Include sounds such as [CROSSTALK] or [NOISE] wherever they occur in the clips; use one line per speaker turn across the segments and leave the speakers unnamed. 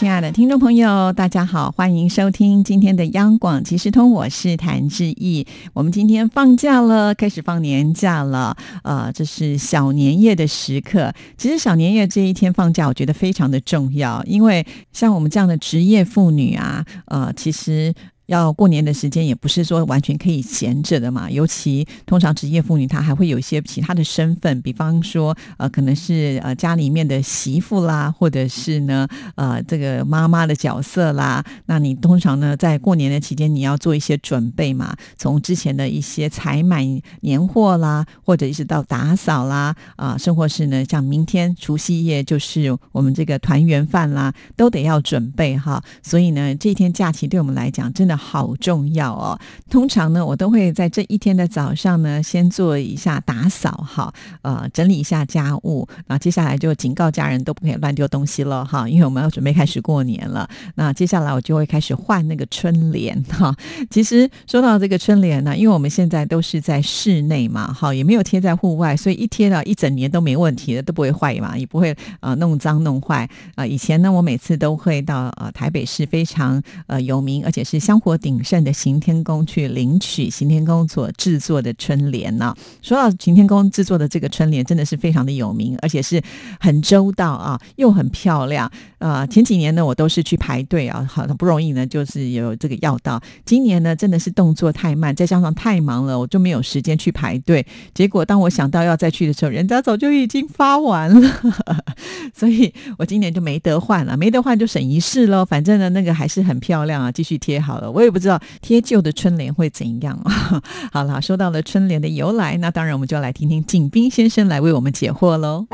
亲爱的听众朋友，大家好，欢迎收听今天的央广即时通，我是谭志毅。我们今天放假了，开始放年假了，呃，这是小年夜的时刻。其实小年夜这一天放假，我觉得非常的重要，因为像我们这样的职业妇女啊，呃，其实。要过年的时间也不是说完全可以闲着的嘛，尤其通常职业妇女她还会有一些其他的身份，比方说呃可能是呃家里面的媳妇啦，或者是呢呃这个妈妈的角色啦。那你通常呢在过年的期间你要做一些准备嘛，从之前的一些采买年货啦，或者一直到打扫啦啊，生活是呢像明天除夕夜就是我们这个团圆饭啦，都得要准备哈。所以呢这一天假期对我们来讲真的。好重要哦！通常呢，我都会在这一天的早上呢，先做一下打扫，哈，呃，整理一下家务。那接下来就警告家人都不可以乱丢东西了，哈，因为我们要准备开始过年了。那接下来我就会开始换那个春联，哈。其实说到这个春联呢，因为我们现在都是在室内嘛，哈，也没有贴在户外，所以一贴到一整年都没问题的，都不会坏嘛，也不会呃弄脏弄坏啊。以前呢，我每次都会到呃台北市非常呃有名，而且是香火。鼎盛的行天宫去领取行天宫所制作的春联呢。说到行天宫制作的这个春联，真的是非常的有名，而且是很周到啊，又很漂亮。呃，前几年呢，我都是去排队啊，好不容易呢，就是有这个要到。今年呢，真的是动作太慢，再加上太忙了，我就没有时间去排队。结果当我想到要再去的时候，人家早就已经发完了，[LAUGHS] 所以我今年就没得换了，没得换就省一事喽。反正呢，那个还是很漂亮啊，继续贴好了。我也不知道贴旧的春联会怎样啊。[LAUGHS] 好了，说到了春联的由来，那当然我们就要来听听景斌先生来为我们解惑喽。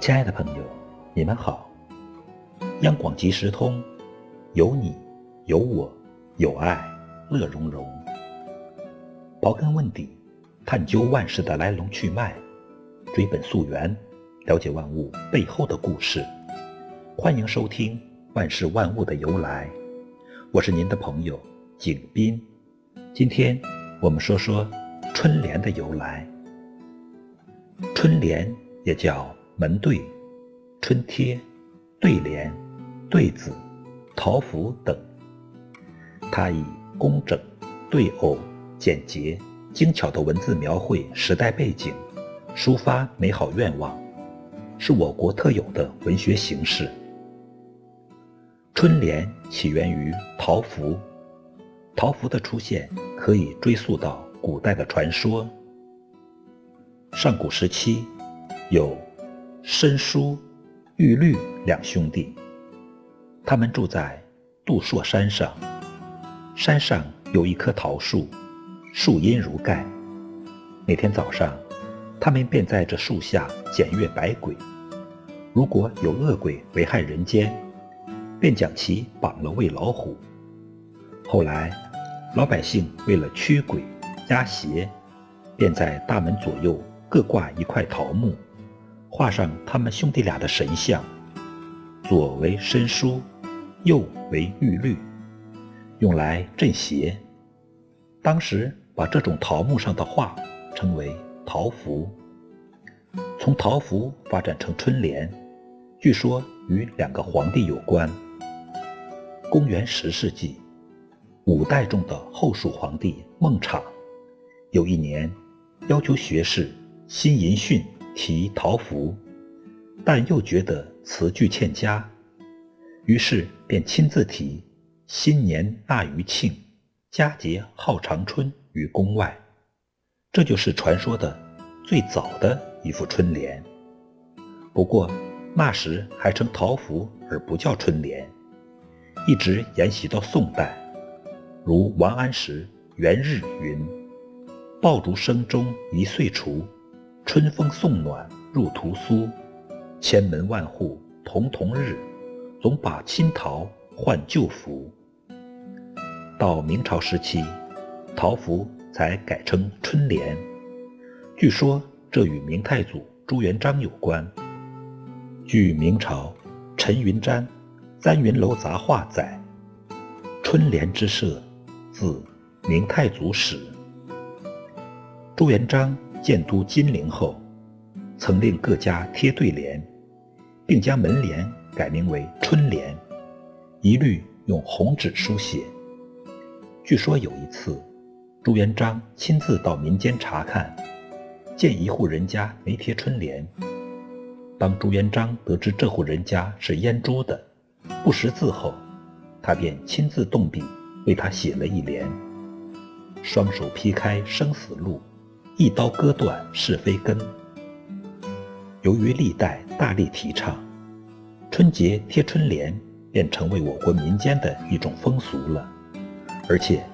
亲爱的朋友，你们好。央广即时通，有你。有我，有爱，乐融融。刨根问底，探究万事的来龙去脉，追本溯源，了解万物背后的故事。欢迎收听《万事万物的由来》，我是您的朋友景斌。今天我们说说春联的由来。春联也叫门对、春贴、对联、对子、桃符等。它以工整、对偶、简洁、精巧的文字描绘时代背景，抒发美好愿望，是我国特有的文学形式。春联起源于桃符，桃符的出现可以追溯到古代的传说。上古时期，有申叔、玉律两兄弟，他们住在杜朔山上。山上有一棵桃树，树荫如盖。每天早上，他们便在这树下检阅百鬼。如果有恶鬼危害人间，便将其绑了喂老虎。后来，老百姓为了驱鬼压邪，便在大门左右各挂一块桃木，画上他们兄弟俩的神像，左为申叔，右为玉律。用来镇邪。当时把这种桃木上的画称为桃符。从桃符发展成春联，据说与两个皇帝有关。公元十世纪，五代中的后蜀皇帝孟昶，有一年要求学士辛寅逊题桃符，但又觉得词句欠佳，于是便亲自题。新年大余庆，佳节号长春于宫外，这就是传说的最早的一副春联。不过那时还称桃符而不叫春联，一直沿袭到宋代。如王安石《元日》云：“爆竹声中一岁除，春风送暖入屠苏。”千门万户曈曈日，总把新桃换旧符。到明朝时期，桃符才改称春联。据说这与明太祖朱元璋有关。据明朝陈云瞻《簪云楼杂话》载，春联之设，自明太祖始。朱元璋建都金陵后，曾令各家贴对联，并将门联改名为春联，一律用红纸书写。据说有一次，朱元璋亲自到民间查看，见一户人家没贴春联。当朱元璋得知这户人家是阉猪的，不识字后，他便亲自动笔为他写了一联：“双手劈开生死路，一刀割断是非根。”由于历代大力提倡，春节贴春联便成为我国民间的一种风俗了。而且，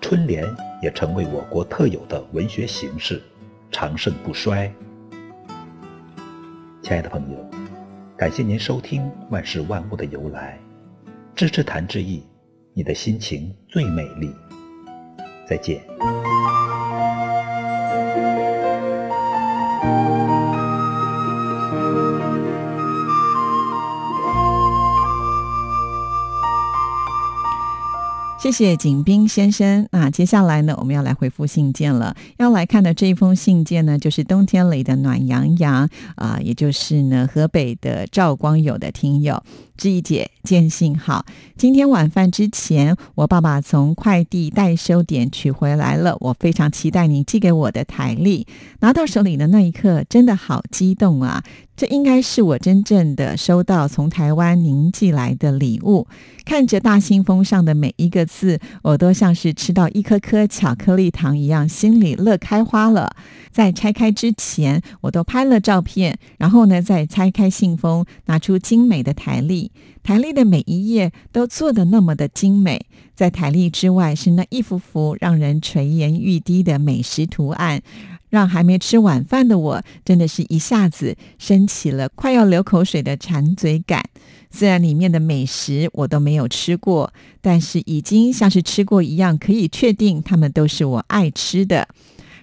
春联也成为我国特有的文学形式，长盛不衰。亲爱的朋友，感谢您收听《万事万物的由来》，支持谭志毅，你的心情最美丽。再见。
谢谢景斌先生。那接下来呢，我们要来回复信件了。要来看的这一封信件呢，就是冬天里的暖洋洋啊，也就是呢河北的赵光友的听友。志毅姐，见信好。今天晚饭之前，我爸爸从快递代收点取回来了，我非常期待你寄给我的台历。拿到手里的那一刻，真的好激动啊！这应该是我真正的收到从台湾您寄来的礼物。看着大信封上的每一个字，我都像是吃到一颗颗巧克力糖一样，心里乐开花了。在拆开之前，我都拍了照片，然后呢，再拆开信封，拿出精美的台历。台历的每一页都做得那么的精美。在台历之外，是那一幅幅让人垂涎欲滴的美食图案，让还没吃晚饭的我，真的是一下子升起了快要流口水的馋嘴感。虽然里面的美食我都没有吃过，但是已经像是吃过一样，可以确定它们都是我爱吃的。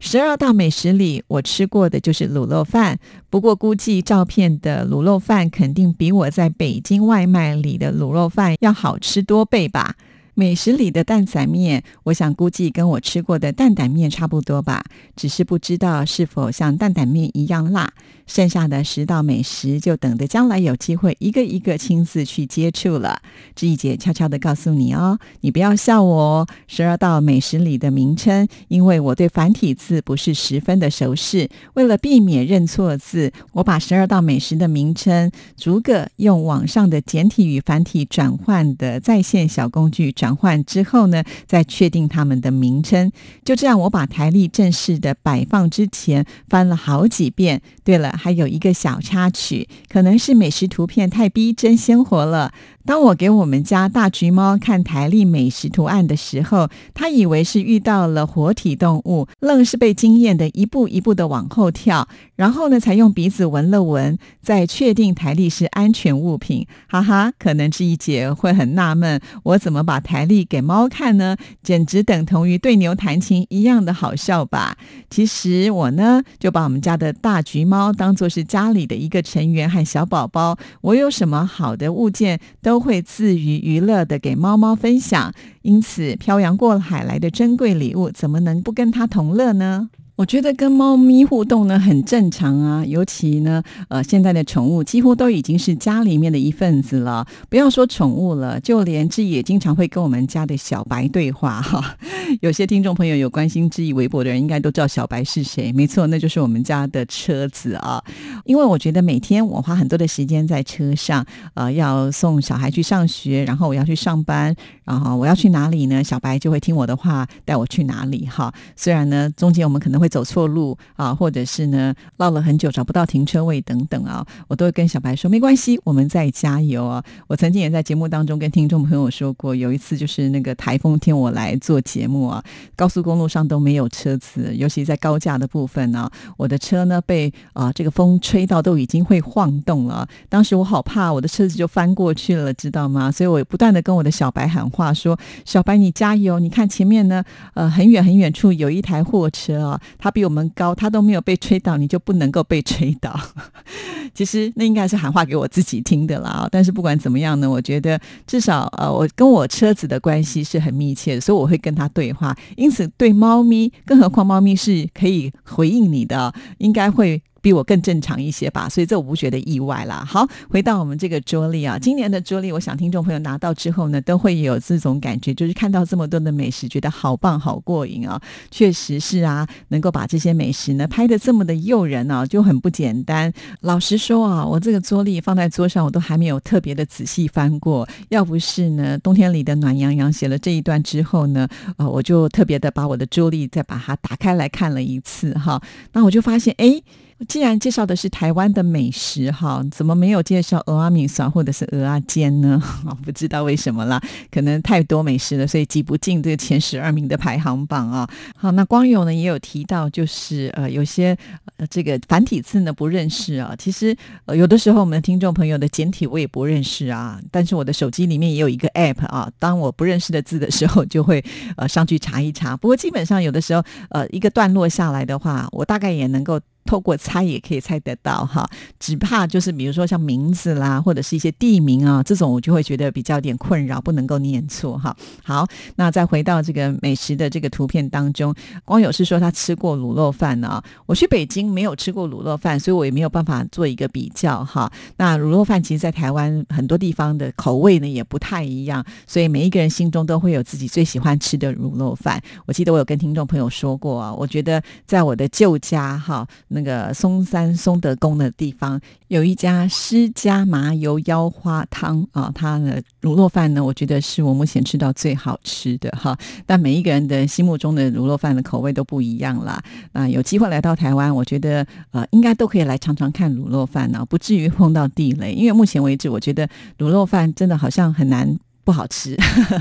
十二道美食里，我吃过的就是卤肉饭。不过，估计照片的卤肉饭肯定比我在北京外卖里的卤肉饭要好吃多倍吧。美食里的蛋仔面，我想估计跟我吃过的担担面差不多吧，只是不知道是否像担担面一样辣。剩下的十道美食，就等着将来有机会一个一个亲自去接触了。志毅姐悄悄的告诉你哦，你不要笑我哦。十二道美食里的名称，因为我对繁体字不是十分的熟悉，为了避免认错字，我把十二道美食的名称逐个用网上的简体与繁体转换的在线小工具转转换之后呢，再确定他们的名称。就这样，我把台历正式的摆放之前，翻了好几遍。对了。还有一个小插曲，可能是美食图片太逼真鲜活了。当我给我们家大橘猫看台历美食图案的时候，它以为是遇到了活体动物，愣是被惊艳的一步一步的往后跳，然后呢才用鼻子闻了闻，再确定台历是安全物品。哈哈，可能这一姐会很纳闷，我怎么把台历给猫看呢？简直等同于对牛弹琴一样的好笑吧？其实我呢就把我们家的大橘猫当做是家里的一个成员和小宝宝，我有什么好的物件都。都会自娱娱乐的给猫猫分享，因此漂洋过海来的珍贵礼物，怎么能不跟它同乐呢？我觉得跟猫咪互动呢很正常啊，尤其呢，呃，现在的宠物几乎都已经是家里面的一份子了。不要说宠物了，就连志毅也经常会跟我们家的小白对话哈。[LAUGHS] 有些听众朋友有关心志毅微博的人，应该都知道小白是谁。没错，那就是我们家的车子啊。因为我觉得每天我花很多的时间在车上，呃，要送小孩去上学，然后我要去上班，然后我要去哪里呢？小白就会听我的话，带我去哪里哈。虽然呢，中间我们可能会。会走错路啊，或者是呢绕了很久找不到停车位等等啊，我都会跟小白说没关系，我们在加油啊。我曾经也在节目当中跟听众朋友说过，有一次就是那个台风天我来做节目啊，高速公路上都没有车子，尤其在高架的部分呢，我的车呢被啊这个风。吹到都已经会晃动了。当时我好怕我的车子就翻过去了，知道吗？所以我不断的跟我的小白喊话说：“小白，你加油！你看前面呢，呃，很远很远处有一台货车啊，它比我们高，它都没有被吹倒，你就不能够被吹倒。[LAUGHS] ”其实那应该是喊话给我自己听的啦。但是不管怎么样呢，我觉得至少呃，我跟我车子的关系是很密切的，所以我会跟他对话。因此对猫咪，更何况猫咪是可以回应你的，应该会。比我更正常一些吧，所以这我不觉得意外啦。好，回到我们这个桌历啊，今年的桌历，我想听众朋友拿到之后呢，都会有这种感觉，就是看到这么多的美食，觉得好棒、好过瘾啊！确实是啊，能够把这些美食呢拍的这么的诱人啊，就很不简单。老实说啊，我这个桌历放在桌上，我都还没有特别的仔细翻过。要不是呢，冬天里的暖洋洋写了这一段之后呢，呃，我就特别的把我的桌历再把它打开来看了一次哈，那我就发现，哎。既然介绍的是台湾的美食哈，怎么没有介绍鹅阿米酸或者是鹅阿煎呢？[LAUGHS] 我不知道为什么啦，可能太多美食了，所以挤不进这个前十二名的排行榜啊。好，那光友呢也有提到，就是呃有些呃这个繁体字呢不认识啊。其实呃有的时候我们的听众朋友的简体我也不认识啊，但是我的手机里面也有一个 app 啊，当我不认识的字的时候，就会呃上去查一查。不过基本上有的时候呃一个段落下来的话，我大概也能够。透过猜也可以猜得到哈，只怕就是比如说像名字啦，或者是一些地名啊，这种我就会觉得比较点困扰，不能够念错哈。好，那再回到这个美食的这个图片当中，光友是说他吃过卤肉饭呢，我去北京没有吃过卤肉饭，所以我也没有办法做一个比较哈。那卤肉饭其实，在台湾很多地方的口味呢也不太一样，所以每一个人心中都会有自己最喜欢吃的卤肉饭。我记得我有跟听众朋友说过啊，我觉得在我的旧家哈。那个嵩山松德宫的地方有一家施家麻油腰花汤啊，它的卤肉饭呢，我觉得是我目前吃到最好吃的哈。但每一个人的心目中的卤肉饭的口味都不一样啦。那有机会来到台湾，我觉得呃，应该都可以来尝尝看卤肉饭呢，不至于碰到地雷。因为目前为止，我觉得卤肉饭真的好像很难。不好吃，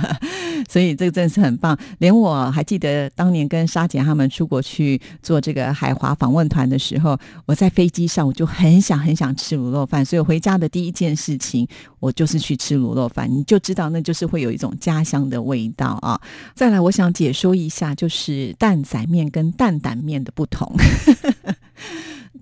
[LAUGHS] 所以这个真的是很棒。连我还记得当年跟沙姐他们出国去做这个海华访问团的时候，我在飞机上我就很想很想吃卤肉饭，所以回家的第一件事情我就是去吃卤肉饭。你就知道那就是会有一种家乡的味道啊。再来，我想解说一下，就是蛋仔面跟担担面的不同。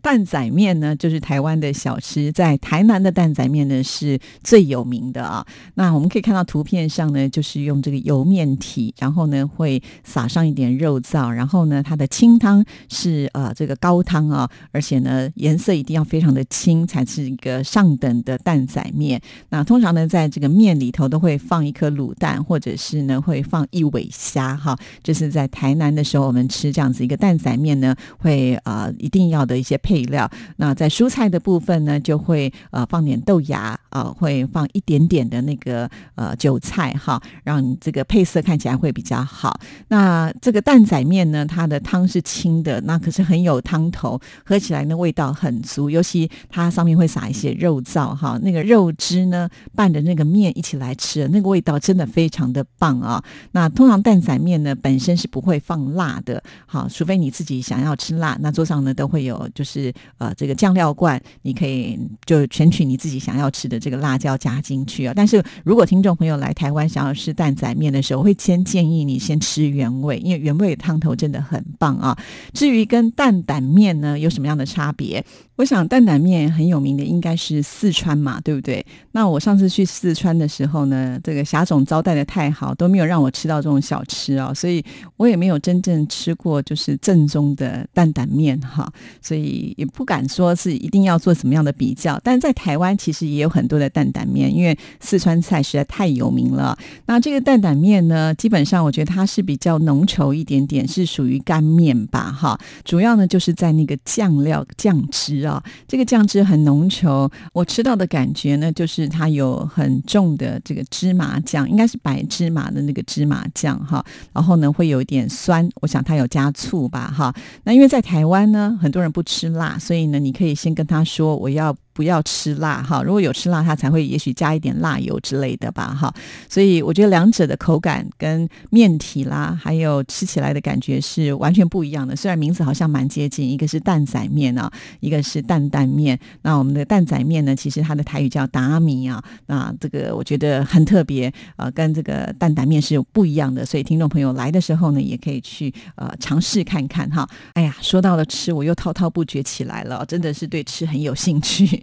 蛋仔面呢，就是台湾的小吃，在台南的蛋仔面呢是最有名的啊。那我们可以看到图片上呢，就是用这个油面体，然后呢会撒上一点肉燥，然后呢它的清汤是呃这个高汤啊，而且呢颜色一定要非常的清，才是一个上等的蛋仔面。那通常呢在这个面里头都会放一颗卤蛋，或者是呢会放一尾虾哈。就是在台南的时候我们吃这样子一个蛋仔面呢，会呃一定要的一些配。料，那在蔬菜的部分呢，就会呃放点豆芽啊，会放一点点的那个呃韭菜哈，让这个配色看起来会比较好。那这个蛋仔面呢，它的汤是清的，那可是很有汤头，喝起来呢味道很足，尤其它上面会撒一些肉燥哈，那个肉汁呢拌着那个面一起来吃，那个味道真的非常的棒啊。那通常蛋仔面呢本身是不会放辣的，好，除非你自己想要吃辣，那桌上呢都会有就是。是呃，这个酱料罐，你可以就选取你自己想要吃的这个辣椒加进去啊。但是如果听众朋友来台湾想要吃蛋仔面的时候，我会先建议你先吃原味，因为原味汤头真的很棒啊。至于跟蛋胆面呢有什么样的差别？我想担担面很有名的应该是四川嘛，对不对？那我上次去四川的时候呢，这个霞总招待的太好，都没有让我吃到这种小吃啊，所以我也没有真正吃过就是正宗的担担面哈，所以也不敢说是一定要做什么样的比较。但在台湾其实也有很多的担担面，因为四川菜实在太有名了。那这个担担面呢，基本上我觉得它是比较浓稠一点点，是属于干面吧哈。主要呢就是在那个酱料酱汁。啊，这个酱汁很浓稠，我吃到的感觉呢，就是它有很重的这个芝麻酱，应该是白芝麻的那个芝麻酱哈。然后呢，会有一点酸，我想它有加醋吧哈。那因为在台湾呢，很多人不吃辣，所以呢，你可以先跟他说我要。不要吃辣哈。如果有吃辣，它才会也许加一点辣油之类的吧哈。所以我觉得两者的口感跟面体啦，还有吃起来的感觉是完全不一样的。虽然名字好像蛮接近，一个是蛋仔面啊，一个是担担面。那我们的蛋仔面呢，其实它的台语叫达米啊。那这个我觉得很特别啊，跟这个担担面是不一样的。所以听众朋友来的时候呢，也可以去呃尝试看看哈。哎呀，说到了吃，我又滔滔不绝起来了，真的是对吃很有兴趣。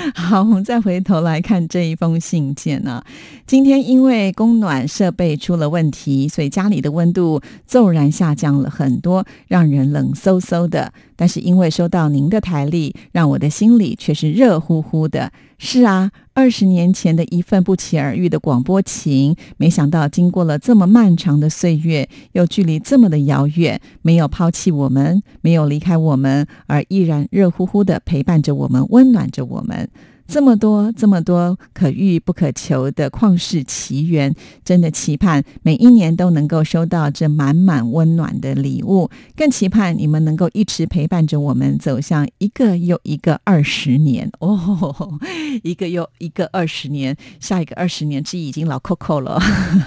[LAUGHS] 好，我们再回头来看这一封信件呢。今天因为供暖设备出了问题，所以家里的温度骤然下降了很多，让人冷飕飕的。但是因为收到您的台历，让我的心里却是热乎乎的。是啊，二十年前的一份不期而遇的广播情，没想到经过了这么漫长的岁月，又距离这么的遥远，没有抛弃我们，没有离开我们，而依然热乎乎的陪伴着我们，温暖着我们。这么多这么多可遇不可求的旷世奇缘，真的期盼每一年都能够收到这满满温暖的礼物，更期盼你们能够一直陪伴着我们走向一个又一个二十年 [LAUGHS] 哦，一个又一个二十年，下一个二十年之已经老 Coco 了。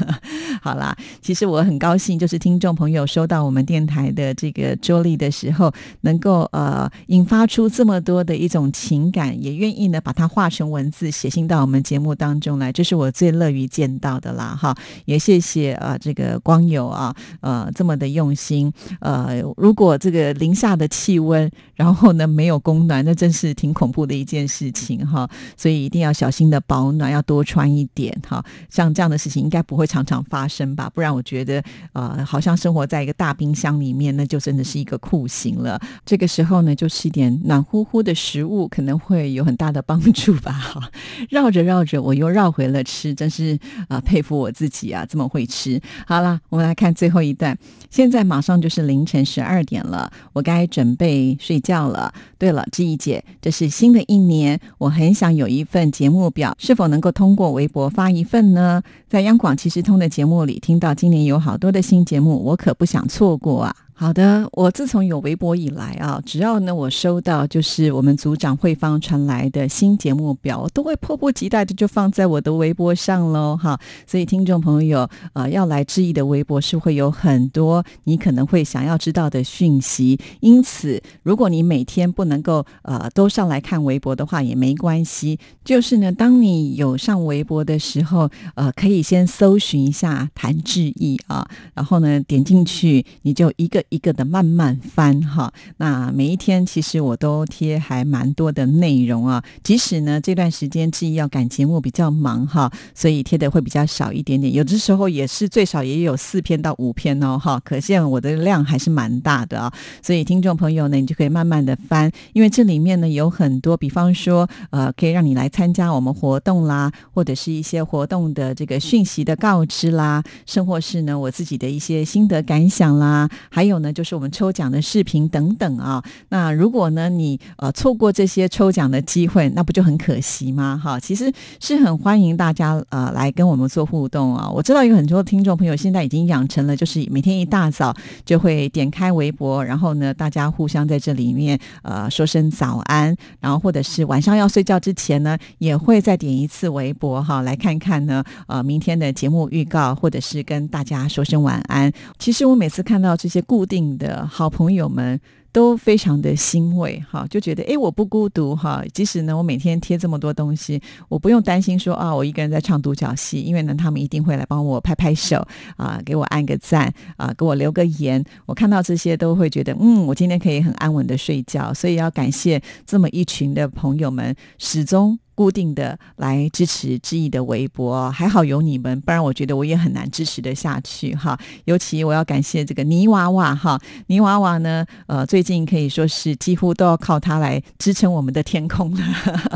[LAUGHS] 好啦，其实我很高兴，就是听众朋友收到我们电台的这个桌历的时候，能够呃引发出这么多的一种情感，也愿意呢把它。化成文字写信到我们节目当中来，这是我最乐于见到的啦！哈，也谢谢啊，这个光友啊，呃，这么的用心。呃，如果这个零下的气温，然后呢没有供暖，那真是挺恐怖的一件事情哈。所以一定要小心的保暖，要多穿一点哈。像这样的事情应该不会常常发生吧？不然我觉得呃，好像生活在一个大冰箱里面，那就真的是一个酷刑了。这个时候呢，就吃一点暖乎乎的食物，可能会有很大的帮助。住吧，哈，绕着绕着，我又绕回了吃，真是啊，佩服我自己啊，这么会吃。好了，我们来看最后一段。现在马上就是凌晨十二点了，我该准备睡觉了。对了，志毅姐，这是新的一年，我很想有一份节目表，是否能够通过微博发一份呢？在央广其实通的节目里听到今年有好多的新节目，我可不想错过啊。好的，我自从有微博以来啊，只要呢我收到就是我们组长慧芳传来的新节目表，我都会迫不及待的就放在我的微博上喽哈。所以听众朋友呃要来质疑的微博是会有很多你可能会想要知道的讯息，因此如果你每天不能够呃都上来看微博的话也没关系，就是呢当你有上微博的时候，呃可以先搜寻一下谭志毅啊，然后呢点进去你就一个。一个的慢慢翻哈，那每一天其实我都贴还蛮多的内容啊。即使呢这段时间自己要赶节目比较忙哈，所以贴的会比较少一点点。有的时候也是最少也有四篇到五篇哦哈，可见我的量还是蛮大的啊。所以听众朋友呢，你就可以慢慢的翻，因为这里面呢有很多，比方说呃可以让你来参加我们活动啦，或者是一些活动的这个讯息的告知啦，甚或是呢我自己的一些心得感想啦，还有。有呢，就是我们抽奖的视频等等啊。那如果呢，你呃错过这些抽奖的机会，那不就很可惜吗？哈，其实是很欢迎大家呃来跟我们做互动啊。我知道有很多听众朋友现在已经养成了，就是每天一大早就会点开微博，然后呢，大家互相在这里面呃说声早安，然后或者是晚上要睡觉之前呢，也会再点一次微博哈，来看看呢呃明天的节目预告，或者是跟大家说声晚安。其实我每次看到这些故固定的好朋友们都非常的欣慰哈，就觉得哎我不孤独哈，即使呢我每天贴这么多东西，我不用担心说啊我一个人在唱独角戏，因为呢他们一定会来帮我拍拍手啊，给我按个赞啊，给我留个言，我看到这些都会觉得嗯，我今天可以很安稳的睡觉，所以要感谢这么一群的朋友们始终。固定的来支持志毅的微博，还好有你们，不然我觉得我也很难支持的下去哈。尤其我要感谢这个泥娃娃哈，泥娃娃呢，呃，最近可以说是几乎都要靠它来支撑我们的天空了。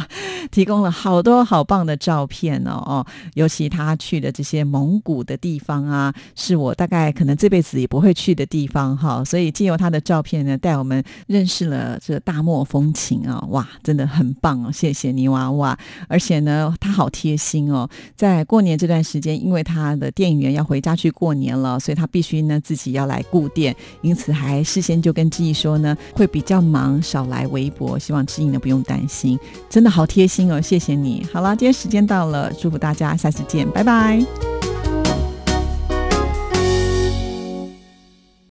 [LAUGHS] 提供了好多好棒的照片哦哦，尤其他去的这些蒙古的地方啊，是我大概可能这辈子也不会去的地方哈，所以借由他的照片呢，带我们认识了这大漠风情啊，哇，真的很棒哦，谢谢泥娃娃，而且呢，他好贴心哦，在过年这段时间，因为他的店员要回家去过年了，所以他必须呢自己要来顾店，因此还事先就跟志毅说呢，会比较忙，少来微博，希望志毅呢不用担心，真的好贴心哦，谢谢你。好了，今天时间到了，祝福大家，下次见，拜拜。